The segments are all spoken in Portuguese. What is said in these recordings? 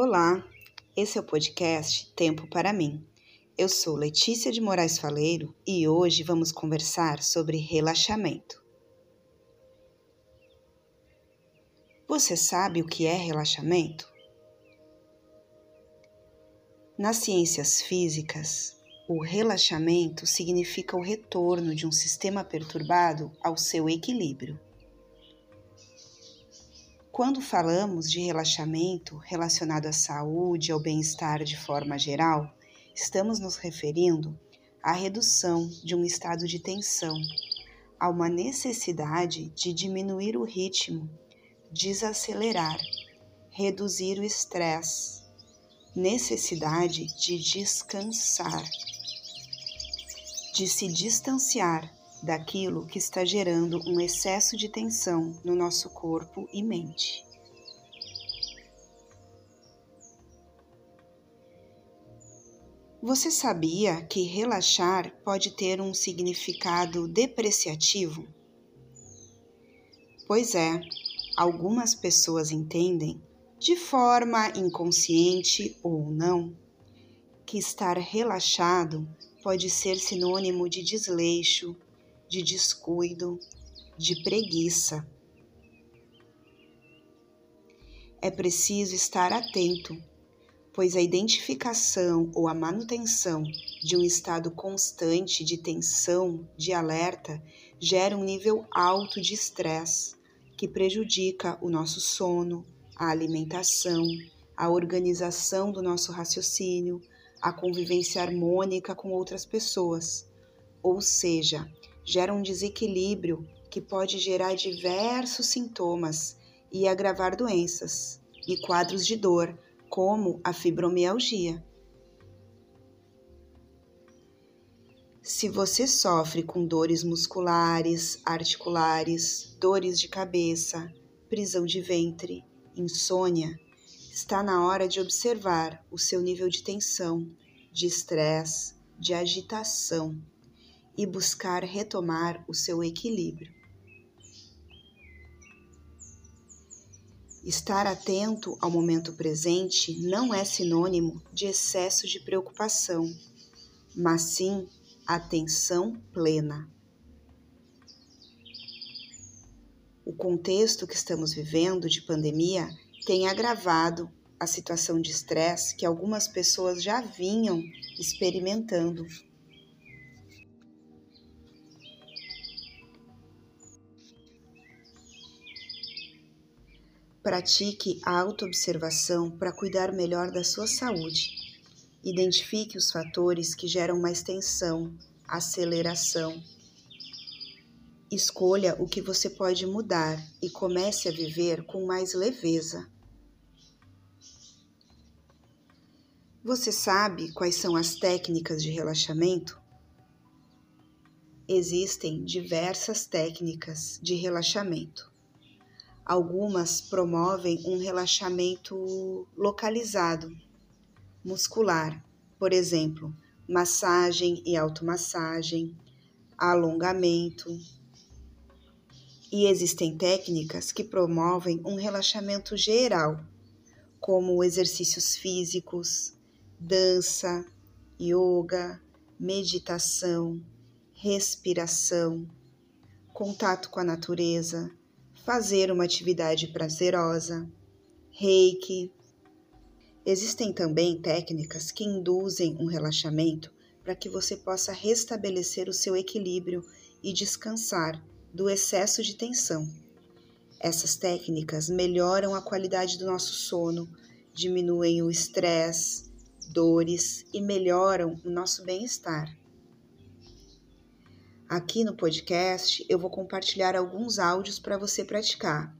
Olá, esse é o podcast Tempo para mim. Eu sou Letícia de Moraes Faleiro e hoje vamos conversar sobre relaxamento. Você sabe o que é relaxamento? Nas ciências físicas, o relaxamento significa o retorno de um sistema perturbado ao seu equilíbrio. Quando falamos de relaxamento relacionado à saúde ao bem-estar de forma geral, estamos nos referindo à redução de um estado de tensão, a uma necessidade de diminuir o ritmo, desacelerar, reduzir o estresse, necessidade de descansar, de se distanciar daquilo que está gerando um excesso de tensão no nosso corpo e mente. Você sabia que relaxar pode ter um significado depreciativo? Pois é, algumas pessoas entendem, de forma inconsciente ou não, que estar relaxado pode ser sinônimo de desleixo, de descuido, de preguiça. É preciso estar atento, pois a identificação ou a manutenção de um estado constante de tensão, de alerta, gera um nível alto de estresse que prejudica o nosso sono, a alimentação, a organização do nosso raciocínio, a convivência harmônica com outras pessoas. Ou seja, gera um desequilíbrio que pode gerar diversos sintomas e agravar doenças e quadros de dor, como a fibromialgia. Se você sofre com dores musculares, articulares, dores de cabeça, prisão de ventre, insônia, está na hora de observar o seu nível de tensão, de estresse, de agitação e buscar retomar o seu equilíbrio. Estar atento ao momento presente não é sinônimo de excesso de preocupação, mas sim atenção plena. O contexto que estamos vivendo de pandemia tem agravado a situação de estresse que algumas pessoas já vinham experimentando Pratique a autoobservação para cuidar melhor da sua saúde. Identifique os fatores que geram mais tensão, aceleração. Escolha o que você pode mudar e comece a viver com mais leveza. Você sabe quais são as técnicas de relaxamento? Existem diversas técnicas de relaxamento. Algumas promovem um relaxamento localizado, muscular, por exemplo, massagem e automassagem, alongamento. E existem técnicas que promovem um relaxamento geral, como exercícios físicos, dança, yoga, meditação, respiração, contato com a natureza, fazer uma atividade prazerosa, reiki. Existem também técnicas que induzem um relaxamento para que você possa restabelecer o seu equilíbrio e descansar do excesso de tensão. Essas técnicas melhoram a qualidade do nosso sono, diminuem o estresse, dores e melhoram o nosso bem-estar. Aqui no podcast eu vou compartilhar alguns áudios para você praticar.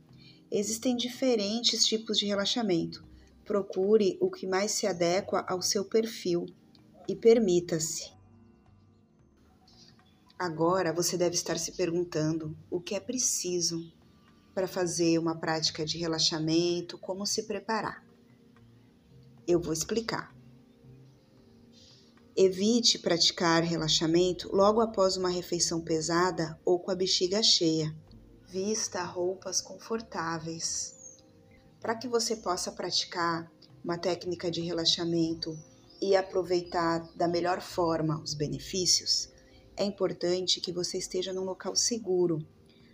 Existem diferentes tipos de relaxamento. Procure o que mais se adequa ao seu perfil e permita-se. Agora você deve estar se perguntando o que é preciso para fazer uma prática de relaxamento, como se preparar. Eu vou explicar. Evite praticar relaxamento logo após uma refeição pesada ou com a bexiga cheia. Vista roupas confortáveis. Para que você possa praticar uma técnica de relaxamento e aproveitar da melhor forma os benefícios, é importante que você esteja num local seguro,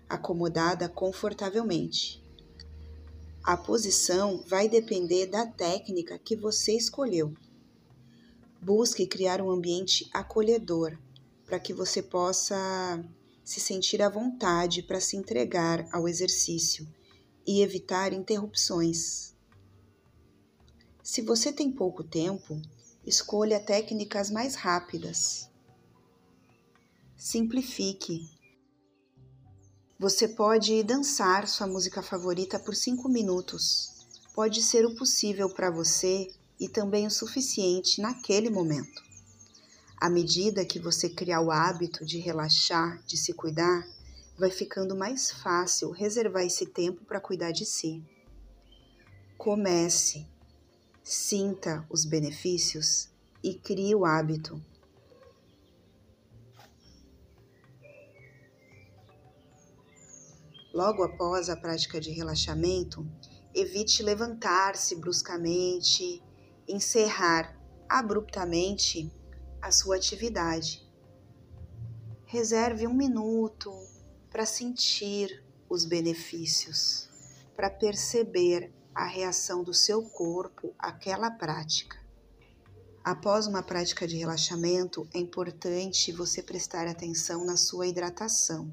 acomodada confortavelmente. A posição vai depender da técnica que você escolheu. Busque criar um ambiente acolhedor para que você possa se sentir à vontade para se entregar ao exercício e evitar interrupções. Se você tem pouco tempo, escolha técnicas mais rápidas. Simplifique. Você pode dançar sua música favorita por cinco minutos. Pode ser o possível para você e também o suficiente naquele momento. À medida que você criar o hábito de relaxar, de se cuidar, vai ficando mais fácil reservar esse tempo para cuidar de si. Comece, sinta os benefícios e crie o hábito. Logo após a prática de relaxamento, evite levantar-se bruscamente, encerrar abruptamente a sua atividade. Reserve um minuto para sentir os benefícios, para perceber a reação do seu corpo àquela prática. Após uma prática de relaxamento, é importante você prestar atenção na sua hidratação.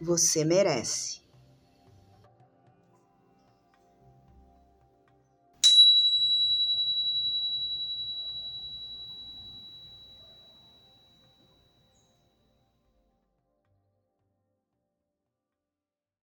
Você merece.